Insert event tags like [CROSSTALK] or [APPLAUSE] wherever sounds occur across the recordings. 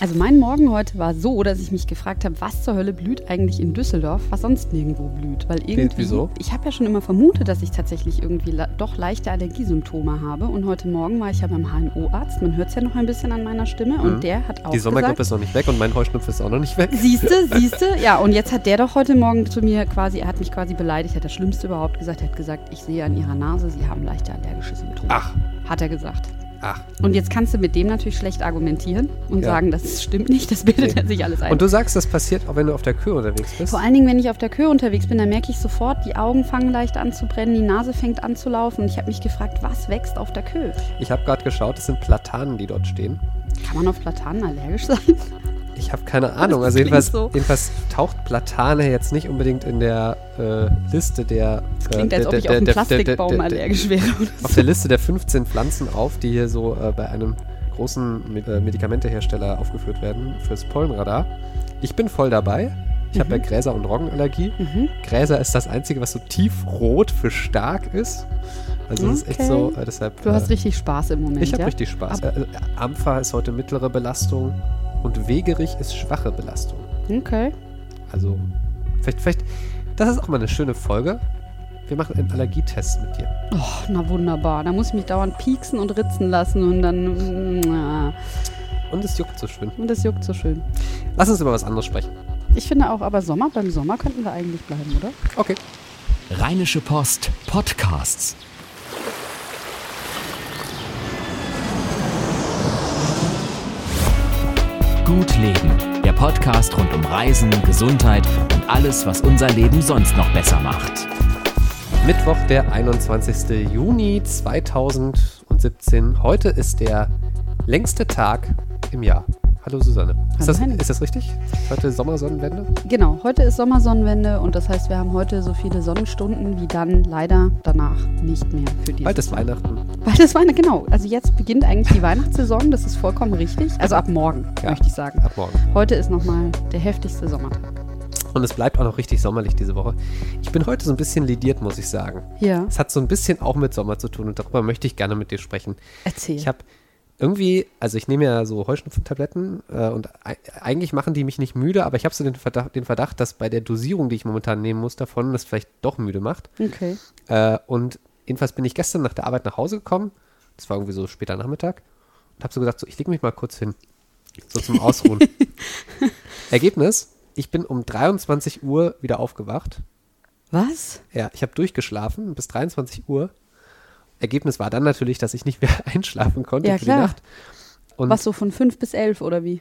Also mein Morgen heute war so, dass ich mich gefragt habe, was zur Hölle blüht eigentlich in Düsseldorf, was sonst nirgendwo blüht. Weil irgendwie, wieso? ich habe ja schon immer vermutet, dass ich tatsächlich irgendwie doch leichte Allergiesymptome habe. Und heute Morgen war ich ja beim HNO-Arzt. Man hört es ja noch ein bisschen an meiner Stimme. Und der hat auch Mhm. Die Sommergrippe ist noch nicht weg und mein Heuschnupfen ist auch noch nicht weg. Siehste, [LAUGHS] siehste. Ja, und jetzt hat der doch heute Morgen zu mir quasi, er hat mich quasi beleidigt, hat das Schlimmste überhaupt gesagt. Er hat gesagt, ich sehe an ihrer Nase, sie haben leichte allergische Symptome. Ach, Hat er gesagt. Ach. Und jetzt kannst du mit dem natürlich schlecht argumentieren und Ja. sagen, das stimmt nicht, das bildet Nee. er sich alles ein. Und du sagst, das passiert auch, wenn du auf der Kühe unterwegs bist? Vor allen Dingen, wenn ich auf der Kür unterwegs bin, dann merke ich sofort, die Augen fangen leicht an zu brennen, die Nase fängt an zu laufen. Und ich habe mich gefragt, was wächst auf der Kür? Ich habe gerade geschaut, es sind Platanen, die dort stehen. Kann man auf Platanen allergisch sein? Ich habe keine Ahnung. Das Also jedenfalls, so. jedenfalls taucht Platane jetzt nicht unbedingt in der äh, Liste der. Klingt, äh, als ob ich auf einen Plastikbaum allergisch wäre. so. Auf der Liste der 15 Pflanzen auf, die hier so äh, bei einem großen äh, Medikamentehersteller aufgeführt werden fürs Pollenradar. Ich bin voll dabei. Ich habe ja Gräser- und Roggenallergie. Mhm. Gräser ist das Einzige, was so tiefrot für stark ist. Also das ist echt Okay. so, äh, deshalb... Du hast äh, richtig Spaß im Moment, Ich habe ja? richtig Spaß. Äh, äh, Ampfer ist heute mittlere Belastung und Wegerich ist schwache Belastung. Okay. Also, vielleicht, vielleicht, das ist auch mal eine schöne Folge. Wir machen einen Allergietest mit dir. Oh, na wunderbar. Da muss ich mich dauernd pieksen und ritzen lassen und dann. mm, na. Und es juckt so schön. Und das juckt so schön. Lass uns über was anderes sprechen. Ich finde auch, aber Sommer, beim Sommer könnten wir eigentlich bleiben, oder? Okay. Rheinische Post Podcasts. Gut Leben, der Podcast rund um Reisen, Gesundheit und alles, was unser Leben sonst noch besser macht. Mittwoch, der 21. Juni 2017. Heute ist der längste Tag im Jahr. Hallo Susanne. Ist Hallo das, Henning. ist das richtig? Heute Sommersonnenwende? Genau, heute ist Sommersonnenwende und das heißt, wir haben heute so viele Sonnenstunden wie dann leider danach nicht mehr für die. Bald ist Weihnachten. Bald ist Weihnachten, genau. Also jetzt beginnt eigentlich die Weihnachtssaison, das ist vollkommen richtig. Also ab morgen, Ja. möchte ich sagen. Ab morgen. Heute ist nochmal der heftigste Sommertag. Und es bleibt auch noch richtig sommerlich diese Woche. Ich bin heute so ein bisschen lidiert, muss ich sagen. Ja, Es hat so ein bisschen auch mit Sommer zu tun und darüber möchte ich gerne mit dir sprechen. erzähl. Ich habe irgendwie, also ich nehme ja so Heuschnupfentabletten äh, und ei- eigentlich machen die mich nicht müde, aber ich habe so den Verdacht, den Verdacht, dass bei der Dosierung, die ich momentan nehmen muss davon, das vielleicht doch müde macht. okay. Äh, und jedenfalls bin ich gestern nach der Arbeit nach Hause gekommen. Das war irgendwie so später Nachmittag. Und habe so gesagt, so, ich lege mich mal kurz hin. So zum Ausruhen. [LAUGHS] Ergebnis, ich bin um 23 Uhr wieder aufgewacht. Was? Ja, ich habe durchgeschlafen bis 23 Uhr. Ergebnis war dann natürlich, dass ich nicht mehr [LAUGHS] einschlafen konnte Ja, für klar. die Nacht. Und Was so von 5 bis 11 oder wie?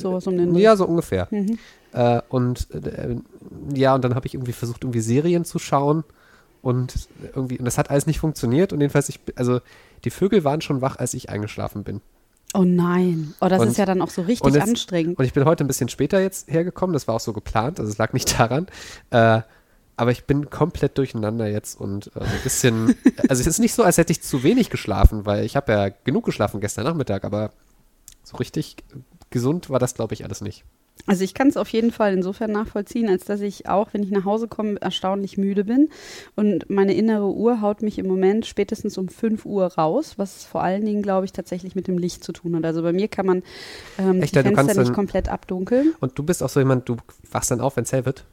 So was um den Ja, so ungefähr. Mhm. Äh, und äh, ja, und dann habe ich irgendwie versucht, irgendwie Serien zu schauen. Und irgendwie, und das hat alles nicht funktioniert. Und jedenfalls, ich, also die Vögel waren schon wach, als ich eingeschlafen bin. Oh nein. Oh, das Und- ist ja dann auch so richtig und jetzt- anstrengend. Und ich bin heute ein bisschen später jetzt hergekommen, das war auch so geplant, also es lag nicht [LAUGHS] daran. Äh, aber ich bin komplett durcheinander jetzt und äh, ein bisschen, [LAUGHS] also es ist nicht so, als hätte ich zu wenig geschlafen, weil ich habe ja genug geschlafen gestern Nachmittag, aber so richtig gesund war das, glaube ich, alles nicht. Also ich kann es auf jeden Fall insofern nachvollziehen, als dass ich auch, wenn ich nach Hause komme, erstaunlich müde bin. Und meine innere Uhr haut mich im Moment spätestens um 5 Uhr raus, was vor allen Dingen, glaube ich, tatsächlich mit dem Licht zu tun hat. Also bei mir kann man ähm, Echt, die Fenster nicht komplett abdunkeln. Und du bist auch so jemand, du wachst dann auf, wenn es hell wird.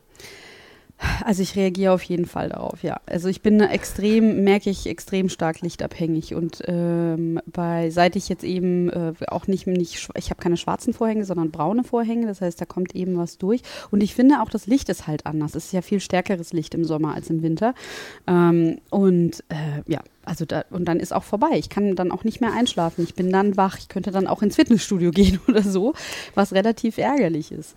Also ich reagiere auf jeden Fall darauf, ja. Also ich bin extrem, merke ich, extrem stark lichtabhängig und ähm, bei, seit ich jetzt eben äh, auch nicht, nicht ich habe keine schwarzen Vorhänge, sondern braune Vorhänge, das heißt, da kommt eben was durch und ich finde auch, das Licht ist halt anders. Es ist ja viel stärkeres Licht im Sommer als im Winter ähm, und äh, ja, also da, und dann ist auch vorbei. Ich kann dann auch nicht mehr einschlafen. Ich bin dann wach. Ich könnte dann auch ins Fitnessstudio gehen [LAUGHS] oder so, was relativ ärgerlich ist.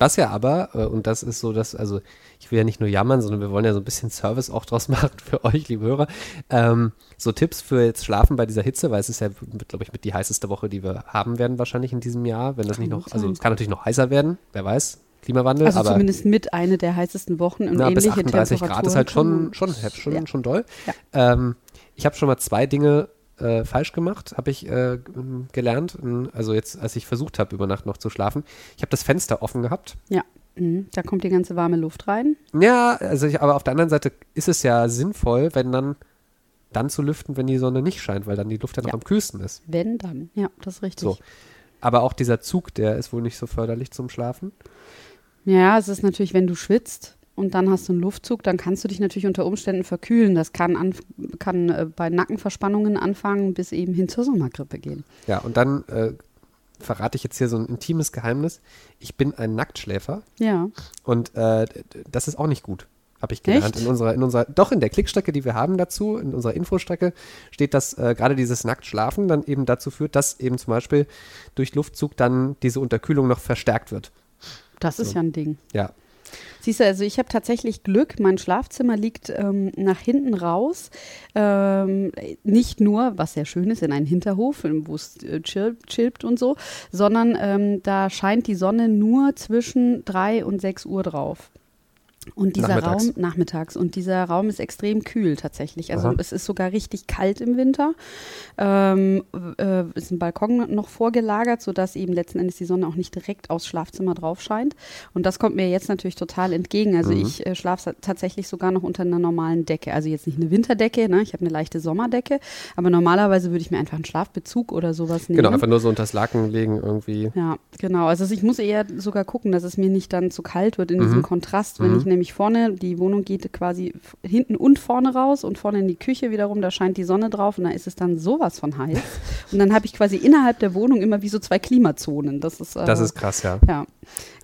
Was ja aber, äh, und das ist so, dass, also ich will ja nicht nur jammern, sondern wir wollen ja so ein bisschen Service auch draus [LAUGHS] machen für euch, liebe Hörer. Ähm, so Tipps für jetzt Schlafen bei dieser Hitze, weil es ist ja, glaube ich, mit die heißeste Woche, die wir haben werden wahrscheinlich in diesem Jahr, wenn das nicht noch, also es kann natürlich noch heißer werden, wer weiß, Klimawandel, Also aber zumindest mit eine der heißesten Wochen und na, bis ähnliche 38 Temperaturen. Grad ist halt schon, schon, schon, Ja. schon doll. Ja. Ähm, ich habe schon mal zwei Dinge äh, falsch gemacht, habe ich äh, g- gelernt. Also jetzt, als ich versucht habe, über Nacht noch zu schlafen. Ich habe das Fenster offen gehabt. Ja, mhm. da kommt die ganze warme Luft rein. Ja, also ich, aber auf der anderen Seite ist es ja sinnvoll, wenn dann dann zu lüften, wenn die Sonne nicht scheint, weil dann die Luft ja noch Ja. am kühlsten ist. Wenn dann. Ja, das ist richtig. So. Aber auch dieser Zug, der ist wohl nicht so förderlich zum Schlafen. Ja, es ist natürlich, wenn du schwitzt und dann hast du einen Luftzug, dann kannst du dich natürlich unter Umständen verkühlen. Das kann, an, kann äh, bei Nackenverspannungen anfangen, bis eben hin zur Sommergrippe gehen. Ja, und dann äh, verrate ich jetzt hier so ein intimes Geheimnis. Ich bin ein Nacktschläfer Ja. und äh, das ist auch nicht gut. Habe ich gelernt. Echt? In unserer, in unserer, doch in der Klickstrecke, die wir haben dazu, in unserer Infostrecke, steht, dass äh, gerade dieses Nacktschlafen dann eben dazu führt, dass eben zum Beispiel durch Luftzug dann diese Unterkühlung noch verstärkt wird. Das ist ja ein Ding. Ja. Siehst du, also ich habe tatsächlich Glück. Mein Schlafzimmer liegt ähm, nach hinten raus. Ähm, nicht nur, was sehr schön ist, in einen Hinterhof, wo es äh, chirp, chilpt und so, sondern ähm, da scheint die Sonne nur zwischen 3 und 6 Uhr drauf. Und dieser Nachmittags. Raum, nachmittags, und dieser Raum ist extrem kühl tatsächlich. Also Aha. es ist sogar richtig kalt im Winter. Ähm, äh, ist ein Balkon noch vorgelagert, sodass eben letzten Endes die Sonne auch nicht direkt aufs Schlafzimmer drauf scheint. Und das kommt mir jetzt natürlich total entgegen. Also Mhm. ich äh, schlafe tatsächlich sogar noch unter einer normalen Decke. Also jetzt nicht eine Winterdecke, ne? ich habe eine leichte Sommerdecke, aber normalerweise würde ich mir einfach einen Schlafbezug oder sowas nehmen. Genau, einfach nur so unter das Laken legen irgendwie. Ja, genau. Also ich muss eher sogar gucken, dass es mir nicht dann zu kalt wird in Mhm. diesem Kontrast, wenn ich nämlich vorne, die Wohnung geht quasi hinten und vorne raus und vorne in die Küche wiederum, da scheint die Sonne drauf und da ist es dann sowas von heiß. Und dann habe ich quasi innerhalb der Wohnung immer wie so zwei Klimazonen. Das ist, äh, Das ist krass, ja. ja,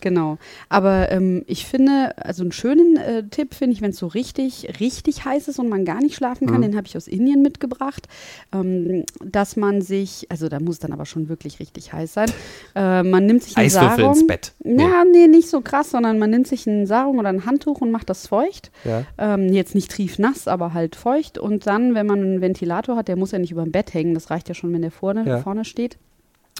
genau. Aber ähm, ich finde, also einen schönen äh, Tipp finde ich, wenn es so richtig, richtig heiß ist und man gar nicht schlafen kann, Mhm. den habe ich aus Indien mitgebracht, ähm, dass man sich, also da muss dann aber schon wirklich richtig heiß sein, äh, man nimmt sich einen Eiswürfel Sarung. ins Bett. Ja, nee, nicht so krass, sondern man nimmt sich einen Sarung oder ein Handtuch und macht das feucht. Ja. Ähm, jetzt nicht triefnass, aber halt feucht. Und dann, wenn man einen Ventilator hat, der muss ja nicht über dem Bett hängen, das reicht ja schon, wenn der vorne, Ja. vorne steht.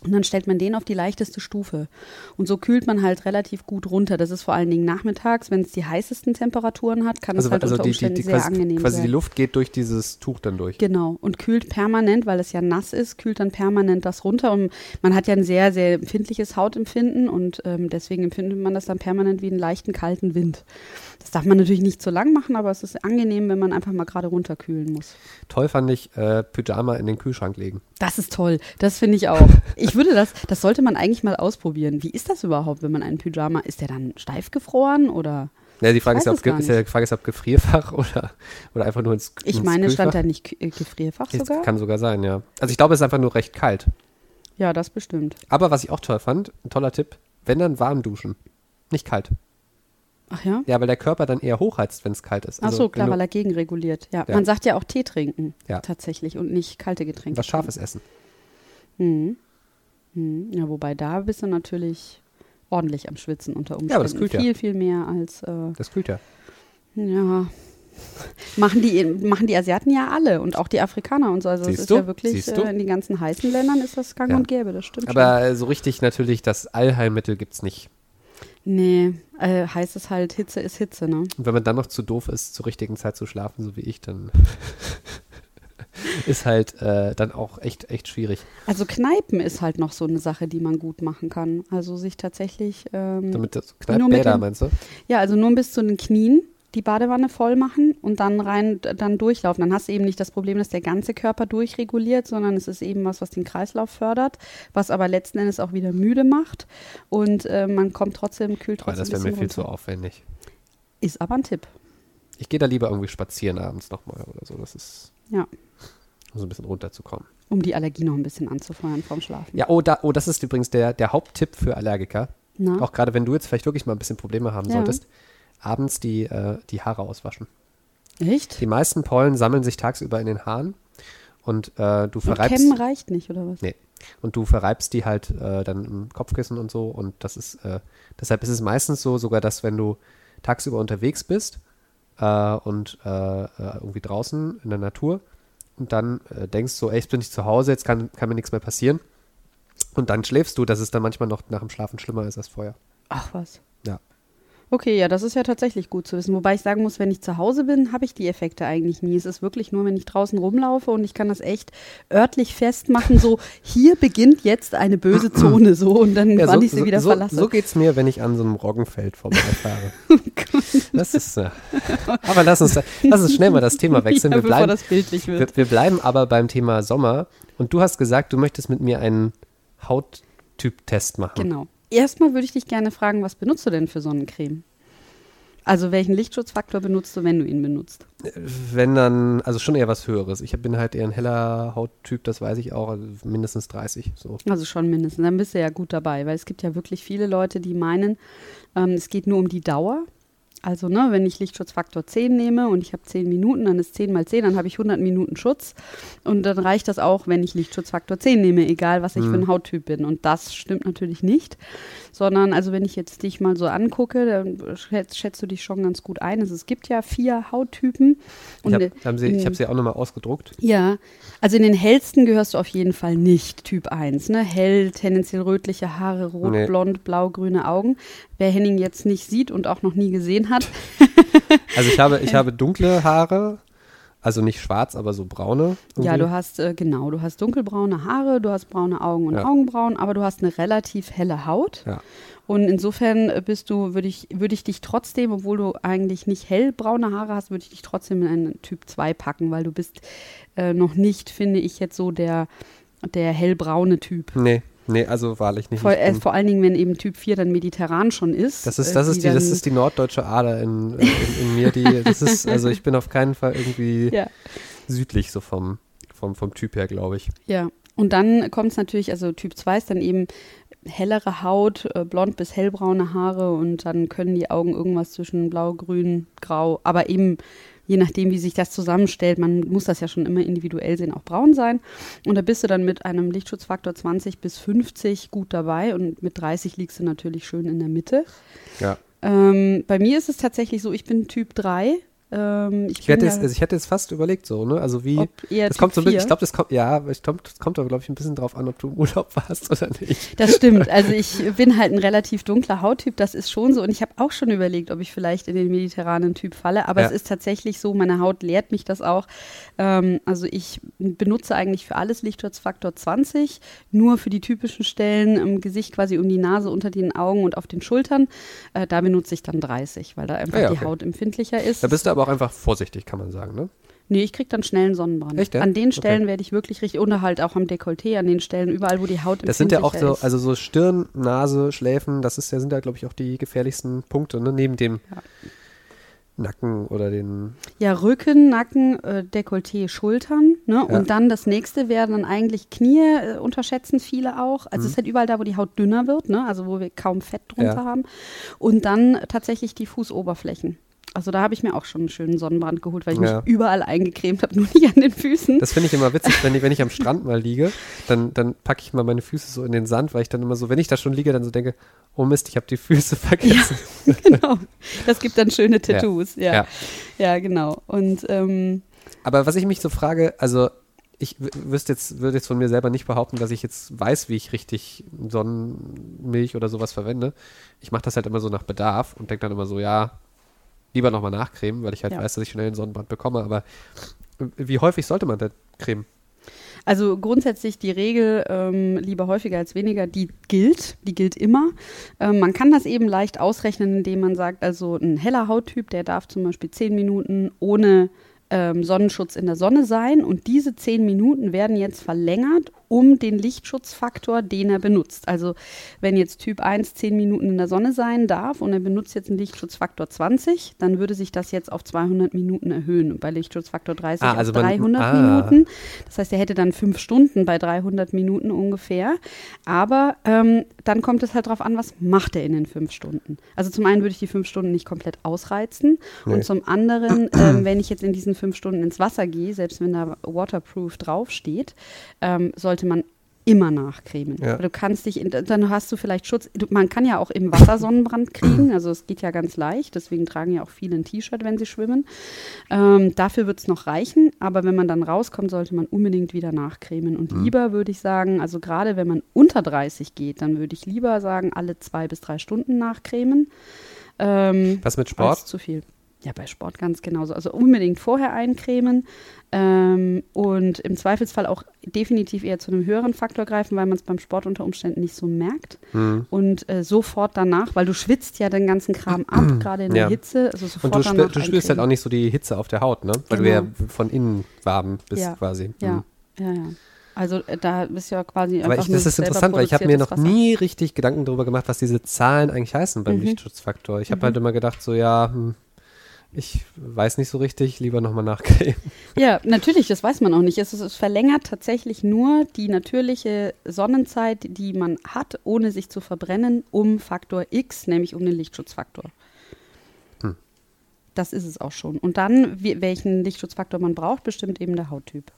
Und dann stellt man den auf die leichteste Stufe. Und so kühlt man halt relativ gut runter. Das ist vor allen Dingen nachmittags, wenn es die heißesten Temperaturen hat, kann Also, es halt also unter die, die, Umständen die sehr quasi, angenehm quasi sein. die Luft geht durch dieses Tuch dann durch. Genau, und kühlt permanent, weil es ja nass ist, kühlt dann permanent das runter. Und man hat ja ein sehr, sehr empfindliches Hautempfinden und ähm, deswegen empfindet man das dann permanent wie einen leichten, kalten Wind. Das darf man natürlich nicht zu lang machen, aber es ist angenehm, wenn man einfach mal gerade runterkühlen muss. Toll fand ich äh, Pyjama in den Kühlschrank legen. Das ist toll, das finde ich auch. [LAUGHS] Ich würde das, das sollte man eigentlich mal ausprobieren. Wie ist das überhaupt, wenn man einen Pyjama, ist der dann steif gefroren oder? Ja, die Frage, Ich ist, ob, ist ja, die Frage ist, ob Gefrierfach oder, oder einfach nur ins Ich ins meine, stand Kühlfach. da nicht äh, Gefrierfach sogar? Kann sogar sein, ja. Also ich glaube, es ist einfach nur recht kalt. Ja, das bestimmt. Aber was ich auch toll fand, ein toller Tipp, wenn dann warm duschen. Nicht kalt. Ach ja? Ja, weil der Körper dann eher hochheizt, wenn es kalt ist. Ach Also, so, wenn klar, weil er gegenreguliert. Ja. Ja. man sagt ja auch Tee trinken Ja. tatsächlich und nicht kalte Getränke. was Scharfes essen. Mhm. Mhm. Ja, wobei da bist du natürlich ordentlich am Schwitzen unter Umständen. Ja, aber das kühlt ja. viel, viel mehr als äh, Das kühlt ja. ja. Machen die, machen die Asiaten ja alle und auch die Afrikaner und so. Also es Siehst ist du? ja wirklich, äh, in den ganzen heißen Ländern ist das gang Ja. und gäbe, das stimmt Aber äh, so richtig natürlich das Allheilmittel gibt es nicht. Nee, äh, heißt es halt, Hitze ist Hitze, ne? Und wenn man dann noch zu doof ist, zur richtigen Zeit zu schlafen, so wie ich, dann [LAUGHS] ist halt äh, dann auch echt, echt schwierig. Also Kneipen ist halt noch so eine Sache, die man gut machen kann. Also sich tatsächlich ähm, Damit das dem- meinst du? Ja, also nur bis zu den Knien die Badewanne voll machen und dann rein, dann durchlaufen. Dann hast du eben nicht das Problem, dass der ganze Körper durchreguliert, sondern es ist eben was, was den Kreislauf fördert, was aber letzten Endes auch wieder müde macht und äh, man kommt trotzdem, kühlt Aber trotzdem das wäre mir viel bisschen zu runter. aufwendig. Ist aber ein Tipp. Ich gehe da lieber irgendwie spazieren abends nochmal oder so. Das ist, Ja. um so ein bisschen runterzukommen. Um die Allergie noch ein bisschen anzufeuern vorm Schlafen. Ja, oh, da, oh das ist übrigens der, der Haupttipp für Allergiker. Na? Auch gerade wenn du jetzt vielleicht wirklich mal ein bisschen Probleme haben Ja. solltest, abends die, äh, die Haare auswaschen. Echt? Die meisten Pollen sammeln sich tagsüber in den Haaren und äh, du Und verreibst. Kämmen reicht nicht, oder was? Nee. Und du verreibst die halt äh, dann im Kopfkissen und so. Und das ist, äh, deshalb ist es meistens so, sogar, dass wenn du tagsüber unterwegs bist äh, und äh, irgendwie draußen in der Natur und dann denkst so, ey, jetzt bin ich zu Hause, jetzt kann, kann mir nichts mehr passieren. Und dann schläfst du, dass es dann manchmal noch nach dem Schlafen schlimmer ist als vorher. Ach was. Ja. Okay, ja, das ist ja tatsächlich gut zu wissen. Wobei ich sagen muss, wenn ich zu Hause bin, habe ich die Effekte eigentlich nie. Es ist wirklich nur, wenn ich draußen rumlaufe und ich kann das echt örtlich festmachen, so hier beginnt jetzt eine böse [CLEARS THROAT] Zone so und dann Ja, wann so, ich sie so, wieder so, verlasse. so geht's mir, wenn ich an so einem Roggenfeld vorbeifahre. [LAUGHS] Oh das ist, äh, aber lass uns, lass uns schnell mal das Thema [LAUGHS] wechseln. ja, wir, bleiben, das bildlich wir, wird. wir bleiben aber beim Thema Sommer. Und du hast gesagt, du möchtest mit mir einen Haut, Typ-Test machen. Genau. Erstmal würde ich dich gerne fragen, was benutzt du denn für Sonnencreme? Also welchen Lichtschutzfaktor benutzt du, wenn du ihn benutzt? Wenn dann, also schon eher was Höheres. Ich bin halt eher ein heller Hauttyp, das weiß ich auch, also mindestens 30. So. Also schon mindestens. Dann bist du ja gut dabei, weil es gibt ja wirklich viele Leute, die meinen, ähm, es geht nur um die Dauer. Also, ne, wenn ich Lichtschutzfaktor 10 nehme und ich habe 10 Minuten, dann ist 10 mal 10, dann habe ich 100 Minuten Schutz. Und dann reicht das auch, wenn ich Lichtschutzfaktor 10 nehme, egal was ich Mhm. für ein Hauttyp bin. Und das stimmt natürlich nicht. Sondern, also wenn ich jetzt dich mal so angucke, dann schätzt, schätzt du dich schon ganz gut ein. Also, es gibt ja vier Hauttypen. Ich habe äh, hab sie, ich hab sie auch nochmal ausgedruckt. ja, also in den hellsten gehörst du auf jeden Fall nicht, Typ 1. Ne? Hell, tendenziell rötliche Haare, rot, Nee. blond, blau, grüne Augen. Wer Henning jetzt nicht sieht und auch noch nie gesehen hat, [LAUGHS] Also ich habe, ich habe dunkle Haare, also nicht schwarz, aber so braune. ja, irgendwie. du hast, äh, genau, du hast dunkelbraune Haare, du hast braune Augen und Ja. Augenbrauen, aber du hast eine relativ helle Haut. Ja. Und insofern äh, bist du, würde ich, würde ich dich trotzdem, obwohl du eigentlich nicht hellbraune Haare hast, würde ich dich trotzdem in einen Typ 2 packen, weil du bist äh, noch nicht, finde ich, jetzt so der, der hellbraune Typ. Nee, nee, also wahrlich nicht. Vor, äh, vor allen Dingen, wenn eben Typ 4 dann mediterran schon ist. das ist, äh, das ist die, das ist die norddeutsche Ader in, in, in mir, die, das ist, also ich bin auf keinen Fall irgendwie [LAUGHS] Ja, südlich so vom, vom, vom Typ her, glaube ich. ja. Und dann kommt es natürlich, also Typ 2 ist dann eben hellere Haut, äh, blond bis hellbraune Haare und dann können die Augen irgendwas zwischen blau, grün, grau, aber eben je nachdem, wie sich das zusammenstellt, man muss das ja schon immer individuell sehen, auch braun sein. Und da bist du dann mit einem Lichtschutzfaktor 20 bis 50 gut dabei und mit 30 liegst du natürlich schön in der Mitte. Ja. Ähm, bei mir ist es tatsächlich so, ich bin Typ 3. Ähm, ich Ich hätte, jetzt, da- also ich hätte jetzt fast überlegt so, ne? Also wie, das kommt so ein bisschen, 4. ich glaube, das kommt, ja, ich glaub, das kommt aber, glaube ich, ein bisschen drauf an, ob du im Urlaub warst [LAUGHS] oder nicht. Das stimmt. Also ich bin halt ein relativ dunkler Hauttyp, das ist schon so. Und ich habe auch schon überlegt, ob ich vielleicht in den mediterranen Typ falle. Aber Ja. es ist tatsächlich so, meine Haut lehrt mich das auch. Ähm, also ich benutze eigentlich für alles Lichtschutzfaktor 20, nur für die typischen Stellen im Gesicht, quasi um die Nase, unter den Augen und auf den Schultern. Äh, da benutze ich dann 30, weil da einfach Ah ja, die okay. Haut empfindlicher ist. Da bist du aber auch einfach vorsichtig, kann man sagen, ne? Nee, ich krieg dann schnell einen Sonnenbrand. Echt, ja? An den Stellen Okay. werde ich wirklich richtig, und halt auch am Dekolleté, an den Stellen, überall, wo die Haut Das sind ja auch so, ist. also so Stirn, Nase, Schläfen, das ist ja, sind ja, glaube ich, auch die gefährlichsten Punkte, ne? Neben dem Ja. Nacken oder den. Ja, Rücken, Nacken, äh, Dekolleté, Schultern. Ne? Ja. Und dann das nächste wären dann eigentlich Knie, äh, unterschätzen viele auch. Also es ist halt überall da, wo die Haut dünner wird, ne? also wo wir kaum Fett drunter Ja. haben. Und dann tatsächlich die Fußoberflächen. Also da habe ich mir auch schon einen schönen Sonnenbrand geholt, weil ich Ja. mich überall eingecremt habe, [LAUGHS] nur nicht an den Füßen. Das finde ich immer witzig, wenn ich, wenn ich am Strand mal liege, [LAUGHS] dann, dann packe ich mal meine Füße so in den Sand, weil ich dann immer so, wenn ich da schon liege, dann so denke, oh Mist, ich habe die Füße [LAUGHS] vergessen. genau. Das gibt dann schöne Tattoos. Ja, ja. Ja. genau. Und ähm, Aber was ich mich so frage, also ich wüsste jetzt, würde jetzt von mir selber nicht behaupten, dass ich jetzt weiß, wie ich richtig Sonnenmilch oder sowas verwende. Ich mache das halt immer so nach Bedarf und denke dann immer so, ja, lieber nochmal nachcremen, weil ich halt Ja. weiß, dass ich schnell einen Sonnenbrand bekomme. Aber wie häufig sollte man da cremen? Also grundsätzlich die Regel, ähm, lieber häufiger als weniger, die gilt, die gilt immer. Ähm, man kann das eben leicht ausrechnen, indem man sagt, also ein heller Hauttyp, der darf zum Beispiel zehn Minuten ohne ähm, Sonnenschutz in der Sonne sein und diese zehn Minuten werden jetzt verlängert um den Lichtschutzfaktor, den er benutzt. Also wenn jetzt Typ 1 10 Minuten in der Sonne sein darf und er benutzt jetzt einen Lichtschutzfaktor 20, dann würde sich das jetzt auf 200 Minuten erhöhen und bei Lichtschutzfaktor 30 Ah, also auf man- 300 ah. Minuten. Das heißt, er hätte dann fünf Stunden bei 300 Minuten ungefähr. Aber ähm, dann kommt es halt darauf an, was macht er in den fünf Stunden. Also zum einen würde ich die fünf Stunden nicht komplett ausreizen Nee. und zum anderen, [CLEARS THROAT] ähm, wenn ich jetzt in diesen fünf Stunden ins Wasser gehe, selbst wenn da Waterproof draufsteht, ähm, sollte man immer nachcremen. Ja. Du kannst dich, in, dann hast du vielleicht Schutz. Du, man kann ja auch im Wasser [LAUGHS] Sonnenbrand kriegen, also es geht ja ganz leicht. Deswegen tragen ja auch viele ein T-Shirt, wenn sie schwimmen. Ähm, dafür wird es noch reichen, aber wenn man dann rauskommt, sollte man unbedingt wieder nachcremen. Und lieber würde ich sagen, also gerade wenn man unter 30 geht, dann würde ich lieber sagen, alle zwei bis drei Stunden nachcremen. Ähm, Was mit Sport? zu viel. Ja, bei Sport ganz genauso. Also unbedingt vorher eincremen ähm, und im Zweifelsfall auch definitiv eher zu einem höheren Faktor greifen, weil man es beim Sport unter Umständen nicht so merkt. Hm. Und äh, sofort danach, weil du schwitzt ja den ganzen Kram ab, [CLEARS THROAT] gerade in der Ja. Hitze. Also sofort Und du, danach du spürst halt auch nicht so die Hitze auf der Haut, ne? Weil du ja Genau. von innen warm bist Ja. quasi. Ja, Hm. ja, ja. Also äh, da ist ja quasi Aber einfach ich, das ist interessant, weil ich habe mir noch Wasser. nie richtig Gedanken darüber gemacht, was diese Zahlen eigentlich heißen beim Mhm. Lichtschutzfaktor. Ich habe halt immer gedacht, so ja, hm, ich weiß nicht so richtig, lieber nochmal nachgehen. [LAUGHS] Ja, natürlich, das weiß man auch nicht. Es, ist- es verlängert tatsächlich nur die natürliche Sonnenzeit, die man hat, ohne sich zu verbrennen, um Faktor X, nämlich um den Lichtschutzfaktor. Hm. Das ist es auch schon. Und dann, wie, welchen Lichtschutzfaktor man braucht, bestimmt eben der Hauttyp.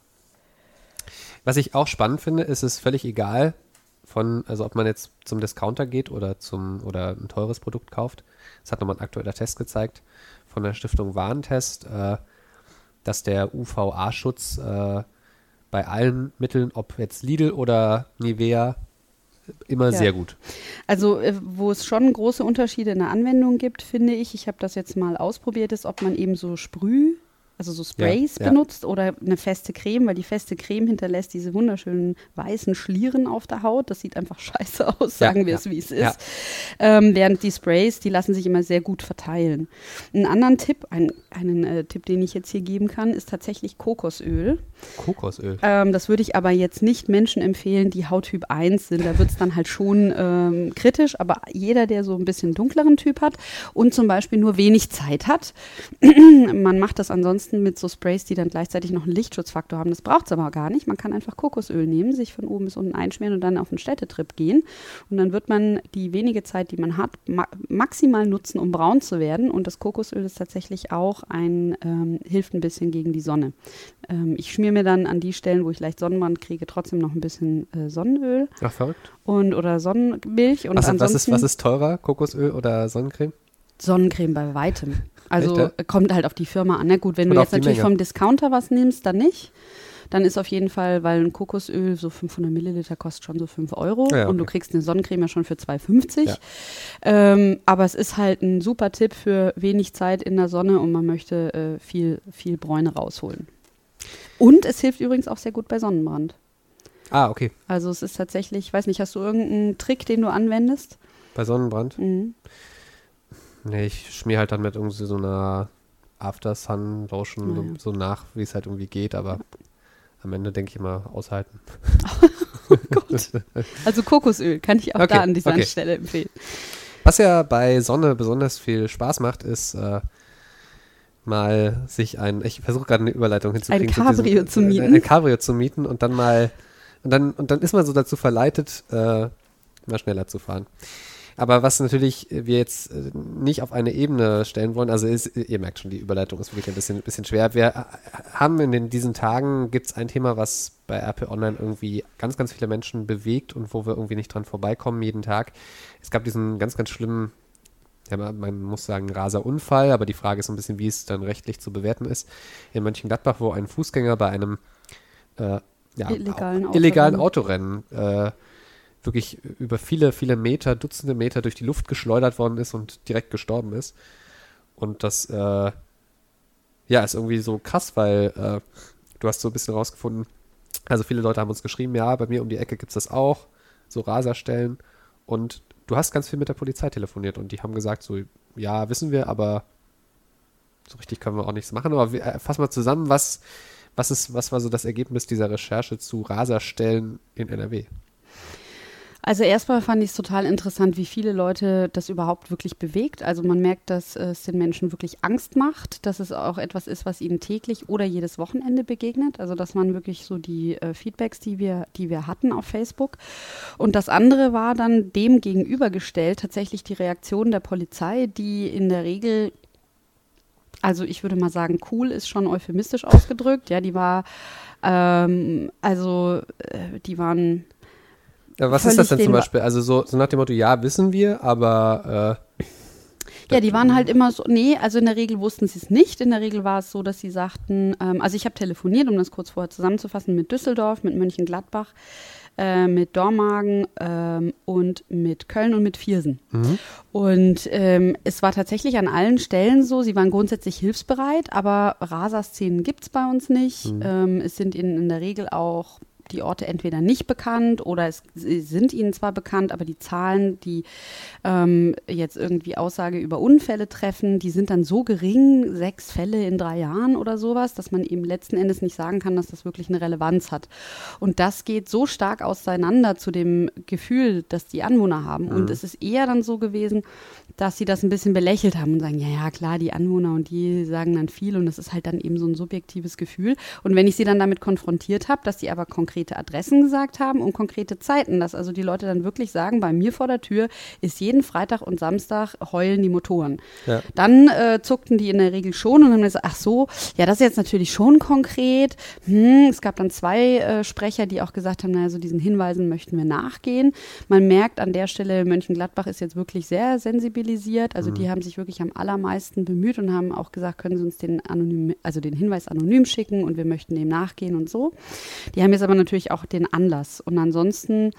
Was ich auch spannend finde, ist es völlig egal, von, also ob man jetzt zum Discounter geht oder zum oder ein teures Produkt kauft. Das hat nochmal ein aktueller Test gezeigt von der Stiftung Warentest, äh, dass der UVA-Schutz äh, bei allen Mitteln, ob jetzt Lidl oder Nivea, immer Ja. sehr gut. Also, äh, wo es schon große Unterschiede in der Anwendung gibt, finde ich, ich habe das jetzt mal ausprobiert, ist, ob man eben so Sprüh, also so Sprays Ja, ja. benutzt oder eine feste Creme, weil die feste Creme hinterlässt diese wunderschönen weißen Schlieren auf der Haut. Das sieht einfach [LAUGHS] scheiße aus, Ja, sagen wir ja, es, wie es ist. Ähm, während die Sprays, die lassen sich immer sehr gut verteilen. Einen anderen Tipp, ein, einen äh, Tipp, den ich jetzt hier geben kann, ist tatsächlich Kokosöl. Kokosöl. Ähm, das würde ich aber jetzt nicht Menschen empfehlen, die Hauttyp 1 sind. Da wird es dann halt schon ähm, kritisch. Aber jeder, der so ein bisschen dunkleren Typ hat und zum Beispiel nur wenig Zeit hat, [CLEARS THROAT] man macht das ansonsten mit so Sprays, die dann gleichzeitig noch einen Lichtschutzfaktor haben. Das braucht es aber gar nicht. Man kann einfach Kokosöl nehmen, sich von oben bis unten einschmieren und dann auf einen Städtetrip gehen. Und dann wird man die wenige Zeit, die man hat, ma maximal nutzen, um braun zu werden. Und das Kokosöl ist tatsächlich auch ein, ähm, hilft ein bisschen gegen die Sonne. Ähm, ich schmier mir dann an die Stellen, wo ich leicht Sonnenbrand kriege, trotzdem noch ein bisschen äh, Sonnenöl Ach, verrückt. und oder Sonnenmilch und Was, was, ist, ansonsten was ist teurer, Kokosöl oder Sonnencreme? Sonnencreme bei weitem. Also Echt, äh, kommt halt auf die Firma an. Na gut, wenn Und du jetzt natürlich Menge. vom Discounter was nimmst, dann nicht. Dann ist auf jeden Fall, weil ein Kokosöl so 500 Milliliter kostet schon so 5 Euro Ja, und du okay. kriegst eine Sonnencreme ja schon für 2,50. Ja. Ähm, aber es ist halt ein super Tipp für wenig Zeit in der Sonne und man möchte äh, viel, viel Bräune rausholen. Und es hilft übrigens auch sehr gut bei Sonnenbrand. Ah, okay. Also es ist tatsächlich, ich weiß nicht, hast du irgendeinen Trick, den du anwendest? Bei Sonnenbrand? Mhm. Nee, ich schmier halt dann mit irgendwie so einer After Sun Lotion Ah, ja. so nach, wie es halt irgendwie geht, aber am Ende denke ich immer aushalten. [LAUGHS] Also Kokosöl kann ich auch Okay, da an dieser okay. Stelle empfehlen. Was ja bei Sonne besonders viel Spaß macht, ist äh, mal sich ein, ich versuche gerade eine Überleitung hinzukriegen. Ein zu diesem- Cabrio zu mieten. Ein, ein Cabrio zu mieten und dann mal, und dann, und dann ist man so dazu verleitet, äh, mal schneller zu fahren. Aber was natürlich wir jetzt äh, nicht auf eine Ebene stellen wollen, also ist, ihr merkt schon, die Überleitung ist wirklich ein bisschen, bisschen schwer. Wir äh, haben in den, diesen Tagen, gibt es ein Thema, was bei RP Online irgendwie ganz, ganz viele Menschen bewegt und wo wir irgendwie nicht dran vorbeikommen jeden Tag. Es gab diesen ganz, ganz schlimmen, ja, man muss sagen, raser Unfall, aber die Frage ist so ein bisschen, wie es dann rechtlich zu bewerten ist. In Mönchengladbach, wo ein Fußgänger bei einem äh, ja, Illegalen au- illegalen Autorennen. Autorennen äh, wirklich über viele, viele Meter, Dutzende Meter durch die Luft geschleudert worden ist und direkt gestorben ist. Und das, äh, ja, ist irgendwie so krass, weil äh, du hast so ein bisschen rausgefunden, also viele Leute haben uns geschrieben, ja, bei mir um die Ecke gibt es das auch, so Raserstellen. Und du hast ganz viel mit der Polizei telefoniert und die haben gesagt, so, ja, wissen wir, aber so richtig können wir auch nichts machen. Aber wir, äh, fass mal zusammen, was, was, ist, was war so das Ergebnis dieser Recherche zu Raserstellen in NRW? Also erstmal fand ich es total interessant, wie viele Leute das überhaupt wirklich bewegt. Also man merkt, dass äh, es den Menschen wirklich Angst macht, dass es auch etwas ist, was ihnen täglich oder jedes Wochenende begegnet. Also das waren wirklich so die äh, Feedbacks, die wir, die wir hatten auf Facebook. Und das andere war dann dem gegenübergestellt tatsächlich die Reaktion der Polizei, die in der Regel also ich würde mal sagen, cool ist schon euphemistisch ausgedrückt. Ja, die war, ähm, also äh, die waren Ja, was ist das denn zum Beispiel? Also so, so nach dem Motto, ja, wissen wir, aber äh, Ja, die waren halt immer so, nee, also in der Regel wussten sie es nicht. In der Regel war es so, dass sie sagten, ähm, also ich habe telefoniert, um das kurz vorher zusammenzufassen, mit Düsseldorf, mit Mönchengladbach, äh, mit Dormagen ähm, und mit Köln und mit Viersen. Und ähm, es war tatsächlich an allen Stellen so, sie waren grundsätzlich hilfsbereit, aber Raserszenen gibt es bei uns nicht. Ähm, es sind in, in der Regel auch die Orte entweder nicht bekannt oder es sie sind ihnen zwar bekannt, aber die Zahlen, die ähm, jetzt irgendwie Aussage über Unfälle treffen, die sind dann so gering, sechs Fälle in drei Jahren oder sowas, dass man eben letzten Endes nicht sagen kann, dass das wirklich eine Relevanz hat. Und das geht so stark auseinander zu dem Gefühl, das die Anwohner haben. Mhm. Und es ist eher dann so gewesen, dass sie das ein bisschen belächelt haben und sagen, ja, ja, klar, die Anwohner und die sagen dann viel und das ist halt dann eben so ein subjektives Gefühl. Und wenn ich sie dann damit konfrontiert habe, dass sie aber konkrete Adressen gesagt haben und konkrete Zeiten, dass also die Leute dann wirklich sagen, bei mir vor der Tür ist jeden Freitag und Samstag heulen die Motoren. Ja. Dann äh, zuckten die in der Regel schon und haben gesagt, ach so, ja, das ist jetzt natürlich schon konkret. Hm, es gab dann zwei äh, Sprecher, die auch gesagt haben, naja, so diesen Hinweisen möchten wir nachgehen. Man merkt an der Stelle, Mönchengladbach ist jetzt wirklich sehr sensibilisiert. Also mhm. die haben sich wirklich am allermeisten bemüht und haben auch gesagt, können Sie uns den anonym, also den Hinweis anonym schicken und wir möchten dem nachgehen und so. Die haben jetzt aber natürlich auch den Anlass. Und ansonsten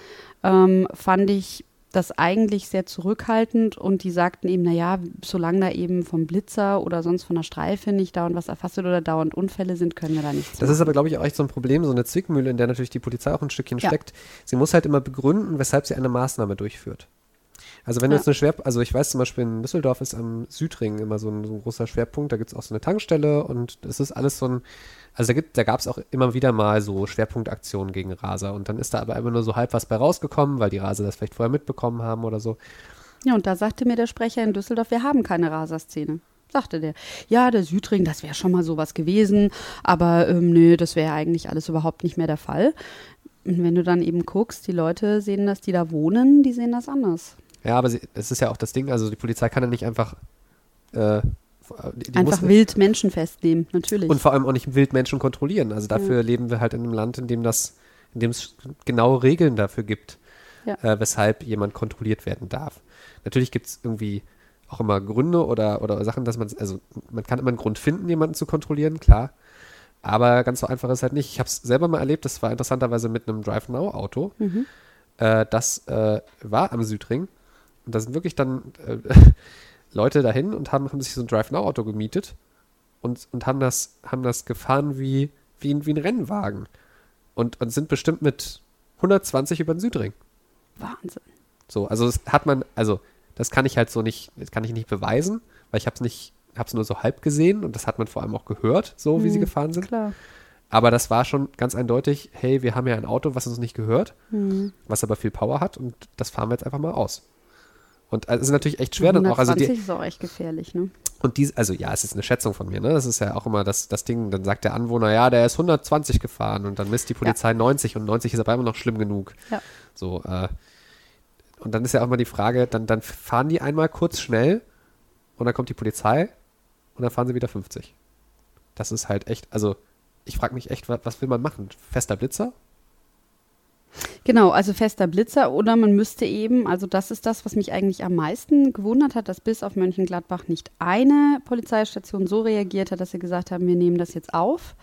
ähm, fand ich das eigentlich sehr zurückhaltend und die sagten eben, naja, solange da eben vom Blitzer oder sonst von der Streife nicht dauernd was erfasst wird oder dauernd Unfälle sind, können wir da nichts Das machen. ist aber, glaube ich, auch echt so ein Problem, so eine Zwickmühle, in der natürlich die Polizei auch ein Stückchen ja. steckt. Sie muss halt immer begründen, weshalb sie eine Maßnahme durchführt. Also wenn ja. du jetzt eine Schwer, also ich weiß zum Beispiel in Düsseldorf ist am Südring immer so ein, so ein großer Schwerpunkt, da gibt es auch so eine Tankstelle und das ist alles so ein, also da, da gab es auch immer wieder mal so Schwerpunktaktionen gegen Raser und dann ist da aber immer nur so halb was bei rausgekommen, weil die Raser das vielleicht vorher mitbekommen haben oder so. Ja, und da sagte mir der Sprecher in Düsseldorf, wir haben keine Raserszene sagte der. Ja, der Südring, das wäre schon mal sowas gewesen, aber ähm, nö, das wäre eigentlich alles überhaupt nicht mehr der Fall. Und wenn du dann eben guckst, die Leute sehen das, die da wohnen, die sehen das anders. Ja, aber es ist ja auch das Ding, also die Polizei kann ja nicht einfach äh, die, die einfach wild Menschen festnehmen, natürlich. Und vor allem auch nicht wild Menschen kontrollieren. Also dafür ja. leben wir halt in einem Land, in dem das, in dem es genaue Regeln dafür gibt, ja. äh, weshalb jemand kontrolliert werden darf. Natürlich gibt es irgendwie auch immer Gründe oder, oder Sachen, dass man, also man kann immer einen Grund finden, jemanden zu kontrollieren, klar. Aber ganz so einfach ist halt nicht. Ich habe es selber mal erlebt, das war interessanterweise mit einem Drive Now Auto. Mhm. Äh, das äh, war am Südring und da sind wirklich dann äh, [LAUGHS] Leute dahin und haben, haben sich so ein Drive-Now-Auto gemietet und, und haben, das, haben das gefahren wie, wie, ein, wie ein Rennwagen. Und, und sind bestimmt mit 120 über den Südring. Wahnsinn. So, also das hat man, also das kann ich halt so nicht, das kann ich nicht beweisen, weil ich habe es nicht, habe es nur so halb gesehen und das hat man vor allem auch gehört, so wie mhm, sie gefahren sind. Klar. Aber das war schon ganz eindeutig, hey, wir haben ja ein Auto, was uns nicht gehört, mhm. was aber viel Power hat und das fahren wir jetzt einfach mal aus. Und also, es ist natürlich echt schwer dann auch. Also die, ist auch echt gefährlich, ne? Und dies, also ja, es ist eine Schätzung von mir, ne? Das ist ja auch immer das, das Ding, dann sagt der Anwohner, ja, der ist 120 gefahren und dann misst die Polizei ja. 90 und 90 ist aber immer noch schlimm genug. Ja. So, äh, und dann ist ja auch mal die Frage, dann, dann fahren die einmal kurz schnell und dann kommt die Polizei und dann fahren sie wieder 50. Das ist halt echt, also ich frage mich echt, was, was will man machen? Fester Blitzer? Genau, also fester Blitzer oder man müsste eben, also das ist das, was mich eigentlich am meisten gewundert hat, dass bis auf Mönchengladbach nicht eine Polizeistation so reagiert hat, dass sie gesagt haben, wir nehmen das jetzt auf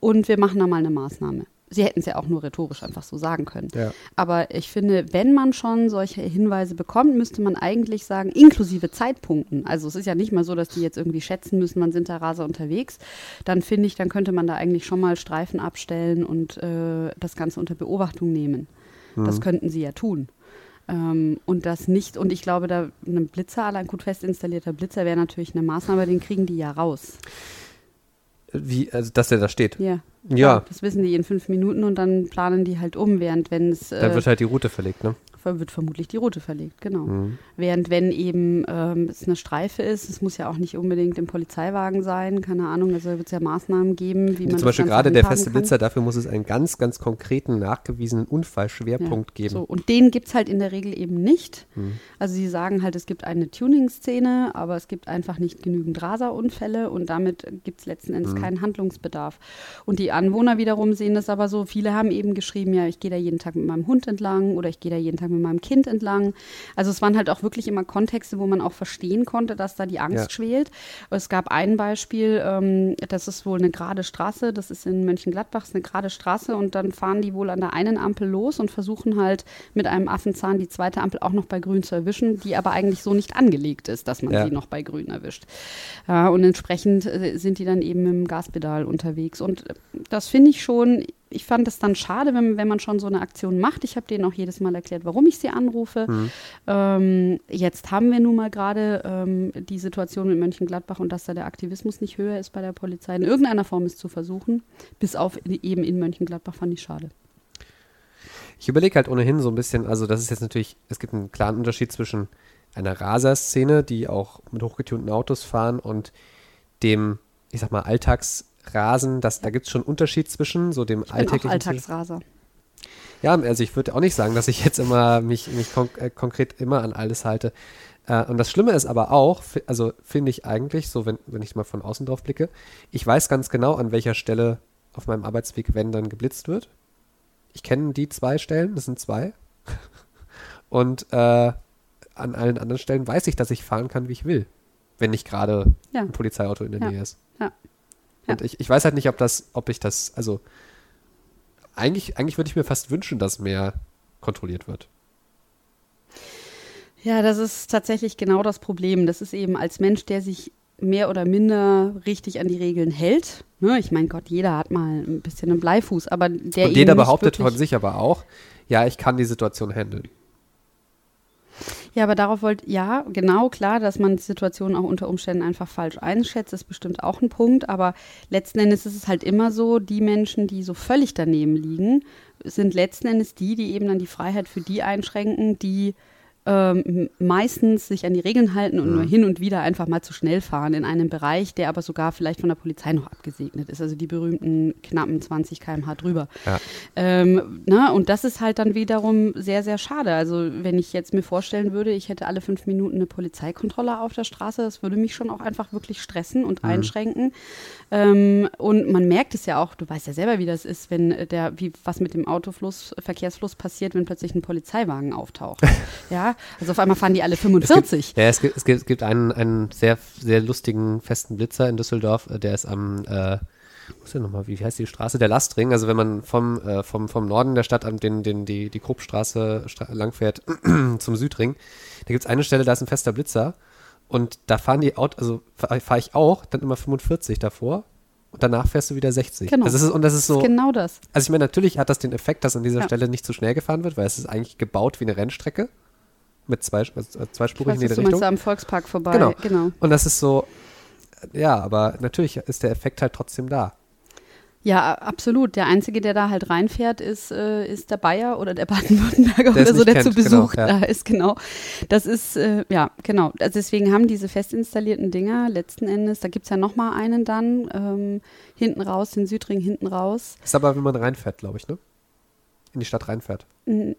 und wir machen da mal eine Maßnahme sie hätten es ja auch nur rhetorisch einfach so sagen können. Ja. Aber ich finde, wenn man schon solche Hinweise bekommt, müsste man eigentlich sagen, inklusive Zeitpunkten. Also es ist ja nicht mal so, dass die jetzt irgendwie schätzen müssen, wann sind da Raser unterwegs. Dann finde ich, dann könnte man da eigentlich schon mal Streifen abstellen und äh, das Ganze unter Beobachtung nehmen. Mhm. Das könnten sie ja tun. Ähm, und das nicht, und ich glaube, da ein Blitzer, allein gut fest installierter Blitzer wäre natürlich eine Maßnahme, den kriegen die ja raus. Wie, also dass der da steht? Ja. Ja. Das wissen die in fünf Minuten und dann planen die halt um, während wenn es. Äh, da wird halt die Route verlegt, ne? Wird vermutlich die Route verlegt, genau. Mhm. Während wenn eben ähm, es eine Streife ist, es muss ja auch nicht unbedingt im Polizeiwagen sein, keine Ahnung, also wird es ja Maßnahmen geben, wie man Zum Beispiel gerade der feste Blitzer, dafür muss es einen ganz, ganz konkreten, nachgewiesenen Unfallschwerpunkt ja. geben. So, und den gibt es halt in der Regel eben nicht. Mhm. Also sie sagen halt, es gibt eine Tuning-Szene, aber es gibt einfach nicht genügend Raserunfälle und damit gibt es letzten Endes mhm. keinen Handlungsbedarf. Und die Anwohner wiederum sehen das aber so, viele haben eben geschrieben, ja, ich gehe da jeden Tag mit meinem Hund entlang oder ich gehe da jeden Tag mit meinem Kind entlang. Also es waren halt auch wirklich immer Kontexte, wo man auch verstehen konnte, dass da die Angst ja. schwelt. Es gab ein Beispiel, ähm, das ist wohl eine gerade Straße, das ist in Mönchengladbach, ist eine gerade Straße und dann fahren die wohl an der einen Ampel los und versuchen halt mit einem Affenzahn die zweite Ampel auch noch bei grün zu erwischen, die aber eigentlich so nicht angelegt ist, dass man ja. sie noch bei grün erwischt. Ja, und entsprechend äh, sind die dann eben im Gaspedal unterwegs und das finde ich schon ich fand es dann schade, wenn, wenn man schon so eine Aktion macht. Ich habe denen auch jedes Mal erklärt, warum ich sie anrufe. Mhm. Ähm, jetzt haben wir nun mal gerade ähm, die Situation mit Mönchengladbach und dass da der Aktivismus nicht höher ist bei der Polizei. In irgendeiner Form es zu versuchen. Bis auf eben in Mönchengladbach fand ich schade. Ich überlege halt ohnehin so ein bisschen, also das ist jetzt natürlich, es gibt einen klaren Unterschied zwischen einer Raser-Szene, die auch mit hochgetunten Autos fahren und dem, ich sag mal, Alltagsrasen. Das, da gibt es schon einen Unterschied zwischen so dem Ich bin alltäglichen. auch Alltagsraser. Ja, also ich würde auch nicht sagen, dass ich jetzt immer mich, mich konk äh, konkret immer an alles halte. Äh, und das Schlimme ist aber auch, also finde ich eigentlich, so wenn, wenn ich mal von außen drauf blicke, ich weiß ganz genau, an welcher Stelle auf meinem Arbeitsweg, wenn dann geblitzt wird. Ich kenne die zwei Stellen, das sind zwei. [LAUGHS] Und äh, an allen anderen Stellen weiß ich, dass ich fahren kann, wie ich will. Wenn nicht gerade Ja. ein Polizeiauto in der Ja. Nähe ist. Ja. Und ich, ich weiß halt nicht, ob das, ob ich das, also eigentlich, eigentlich würde ich mir fast wünschen, dass mehr kontrolliert wird. Ja, das ist tatsächlich genau das Problem. Das ist eben als Mensch, der sich mehr oder minder richtig an die Regeln hält. Ne, ich meine Gott, jeder hat mal ein bisschen einen Bleifuß, aber der Und jeder behauptet von sich aber auch, ja, ich kann die Situation handeln. Ja, aber darauf wollt, ja, genau, klar, dass man Situationen auch unter Umständen einfach falsch einschätzt, ist bestimmt auch ein Punkt. Aber letzten Endes ist es halt immer so, die Menschen, die so völlig daneben liegen, sind letzten Endes die, die eben dann die Freiheit für die einschränken, die ähm, meistens sich an die Regeln halten und nur hin und wieder einfach mal zu schnell fahren in einem Bereich, der aber sogar vielleicht von der Polizei noch abgesegnet ist. Also die berühmten knappen 20 km/h drüber. Ja. Ähm, na, und das ist halt dann wiederum sehr, sehr schade. Also wenn ich jetzt mir vorstellen würde, ich hätte alle fünf Minuten eine Polizeikontrolle auf der Straße, das würde mich schon auch einfach wirklich stressen und einschränken. Ähm, und man merkt es ja auch, du weißt ja selber, wie das ist, wenn der, wie was mit dem Autofluss, Verkehrsfluss passiert, wenn plötzlich ein Polizeiwagen auftaucht. [LAUGHS] ja, also auf einmal fahren die alle 45. Ja, es gibt, es gibt, es gibt einen, einen sehr, sehr lustigen festen Blitzer in Düsseldorf, äh, der ist am, äh, ist der nochmal, wie heißt die Straße? Der Lastring, also wenn man vom, äh, vom, vom Norden der Stadt an den, den, die, die Kruppstraße stra langfährt [CLEARS THROAT] zum Südring, da gibt es eine Stelle, da ist ein fester Blitzer und da fahren die Autos, also fahre fahr ich auch, dann immer 45 davor und danach fährst du wieder 60. Genau. Also es ist, und das ist so, Das ist genau das. also ich meine, natürlich hat das den Effekt, dass an dieser Ja. Stelle nicht zu schnell gefahren wird, weil es ist eigentlich gebaut wie eine Rennstrecke mit zwei, also Ich zweispurig in jede du meinst, Richtung. da am Volkspark vorbei. Genau. genau. Und das ist so, ja, aber natürlich ist der Effekt halt trotzdem da. Ja, absolut. Der Einzige, der da halt reinfährt, ist, äh, ist der Bayer oder der Baden-Württemberger [LAUGHS] oder so, der zu kennt, genau, Besuch ja. da ist, genau. Das ist, äh, ja, genau. Also deswegen haben diese fest installierten Dinger letzten Endes, da gibt es ja nochmal einen dann, ähm, hinten raus, den Südring hinten raus. Ist aber, wenn man reinfährt, glaube ich, ne? In die Stadt reinfährt.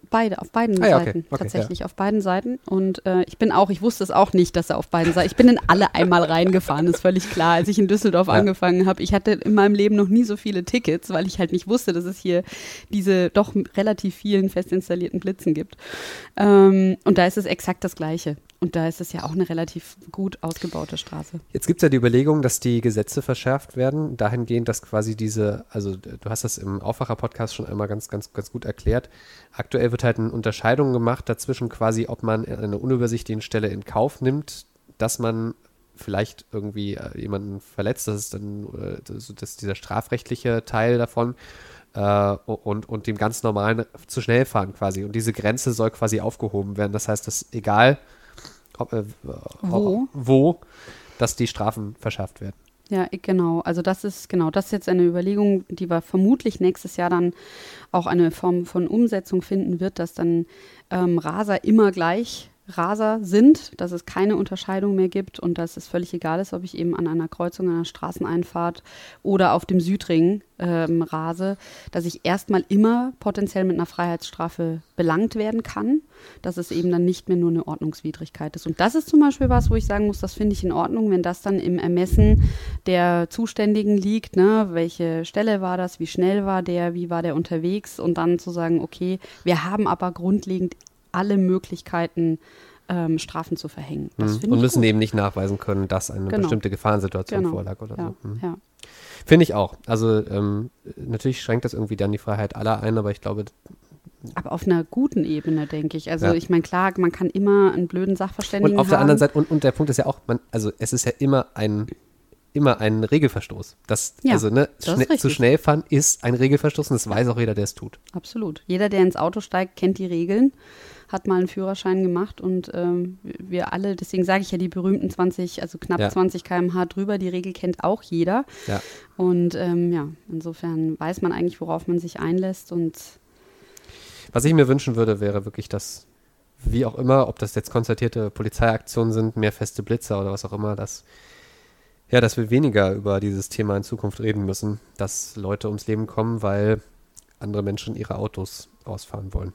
Beide, auf beiden Ah ja, okay, Seiten. okay, tatsächlich, auf beiden Seiten. Und äh, ich bin auch, ich wusste es auch nicht, dass er auf beiden Seiten. Ich bin in alle einmal reingefahren, ist völlig klar, als ich in Düsseldorf Ja. angefangen habe. Ich hatte in meinem Leben noch nie so viele Tickets, weil ich halt nicht wusste, dass es hier diese doch relativ vielen fest installierten Blitzen gibt. Ähm, und da ist es exakt das Gleiche. Und da ist es ja auch eine relativ gut ausgebaute Straße. Jetzt gibt es ja die Überlegung, dass die Gesetze verschärft werden, dahingehend, dass quasi diese, also du hast das im Aufwacher-Podcast schon einmal ganz, ganz, ganz gut erklärt. Aktuell wird halt eine Unterscheidung gemacht dazwischen quasi, ob man an einer unübersichtlichen Stelle in Kauf nimmt, dass man vielleicht irgendwie äh, jemanden verletzt, das ist dann äh, das ist dieser strafrechtliche Teil davon äh, und, und dem ganz normalen zu schnell fahren quasi. Und diese Grenze soll quasi aufgehoben werden. Das heißt, dass egal, ob, äh, Wo? wo, dass die Strafen verschärft werden. Ja, genau. Also das ist genau, das ist jetzt eine Überlegung, die wir vermutlich nächstes Jahr dann auch eine Form von Umsetzung finden wird, dass dann ähm, Raser immer gleich Raser sind, dass es keine Unterscheidung mehr gibt und dass es völlig egal ist, ob ich eben an einer Kreuzung, einer Straßeneinfahrt oder auf dem Südring ähm, rase, dass ich erstmal immer potenziell mit einer Freiheitsstrafe belangt werden kann, dass es eben dann nicht mehr nur eine Ordnungswidrigkeit ist. Und das ist zum Beispiel was, wo ich sagen muss, das finde ich in Ordnung, wenn das dann im Ermessen der Zuständigen liegt, ne? welche Stelle war das, wie schnell war der, wie war der unterwegs und dann zu sagen, okay, wir haben aber grundlegend alle Möglichkeiten, ähm, Strafen zu verhängen. Mhm. Und müssen gut. eben nicht nachweisen können, dass eine Genau. bestimmte Gefahrensituation Genau. vorlag oder Ja, so. Mhm. ja. Finde ich auch. Also ähm, natürlich schränkt das irgendwie dann die Freiheit aller ein, aber ich glaube, Aber auf einer guten Ebene, denke ich. Also Ja. ich meine, klar, man kann immer einen blöden Sachverständigen und auf der haben. anderen Seite, und, und der Punkt ist ja auch, man, also es ist ja immer ein immer ein Regelverstoß. Das, Ja, also ne, das ist schne zu schnell fahren ist ein Regelverstoß und das weiß auch jeder, der es tut. Absolut. Jeder, der ins Auto steigt, kennt die Regeln, hat mal einen Führerschein gemacht und ähm, wir alle, deswegen sage ich ja die berühmten 20, also knapp Ja. 20 km/h drüber, die Regel kennt auch jeder. Ja. Und ähm, ja, insofern weiß man eigentlich, worauf man sich einlässt und Was ich mir wünschen würde, wäre wirklich, dass, wie auch immer, ob das jetzt konzertierte Polizeiaktionen sind, mehr feste Blitzer oder was auch immer, dass, ja, dass wir weniger über dieses Thema in Zukunft reden müssen, dass Leute ums Leben kommen, weil andere Menschen ihre Autos ausfahren wollen.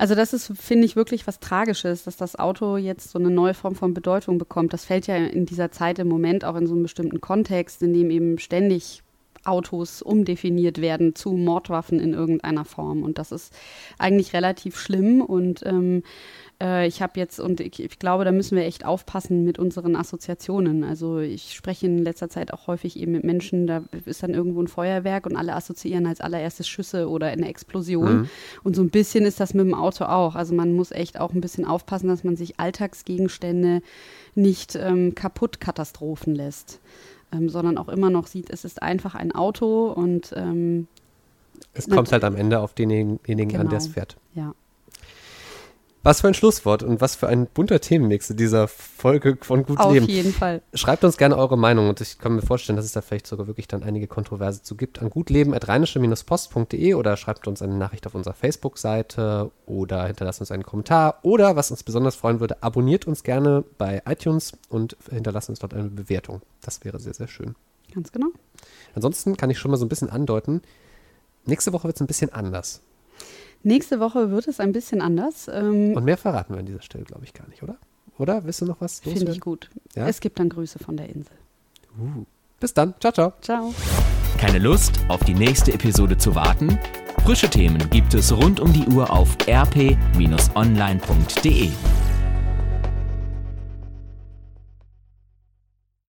Also das ist, finde ich, wirklich was Tragisches, dass das Auto jetzt so eine neue Form von Bedeutung bekommt. Das fällt ja in dieser Zeit im Moment auch in so einem bestimmten Kontext, in dem eben ständig Autos umdefiniert werden zu Mordwaffen in irgendeiner Form. Und das ist eigentlich relativ schlimm. Und ähm, äh, ich habe jetzt, und ich, ich glaube, da müssen wir echt aufpassen mit unseren Assoziationen. Also ich spreche in letzter Zeit auch häufig eben mit Menschen, da ist dann irgendwo ein Feuerwerk und alle assoziieren als allererstes Schüsse oder eine Explosion. Und so ein bisschen ist das mit dem Auto auch. Also man muss echt auch ein bisschen aufpassen, dass man sich Alltagsgegenstände nicht ähm, kaputt katastrophen lässt. Ähm, sondern auch immer noch sieht, es ist einfach ein Auto und ähm, Es kommt halt am Ende auf denjenigen an, genau. der es fährt. ja. Was für ein Schlusswort und was für ein bunter Themenmix in dieser Folge von Gut Auf Leben. jeden Fall. Schreibt uns gerne eure Meinung und ich kann mir vorstellen, dass es da vielleicht sogar wirklich dann einige Kontroverse zu gibt. An gutleben.rheinische-post.de oder schreibt uns eine Nachricht auf unserer Facebook-Seite oder hinterlasst uns einen Kommentar oder, was uns besonders freuen würde, abonniert uns gerne bei iTunes und hinterlasst uns dort eine Bewertung. Das wäre sehr, sehr schön. Ganz genau. Ansonsten kann ich schon mal so ein bisschen andeuten, nächste Woche wird es ein bisschen anders. Nächste Woche wird es ein bisschen anders. Ähm, Und mehr verraten wir an dieser Stelle, glaube ich, gar nicht, oder? Oder? Willst du noch was Finde ich gut. Ja? Es gibt dann Grüße von der Insel. Uh. Bis dann. Ciao, ciao. Ciao. Keine Lust, auf die nächste Episode zu warten? Frische Themen gibt es rund um die Uhr auf rp-online.de.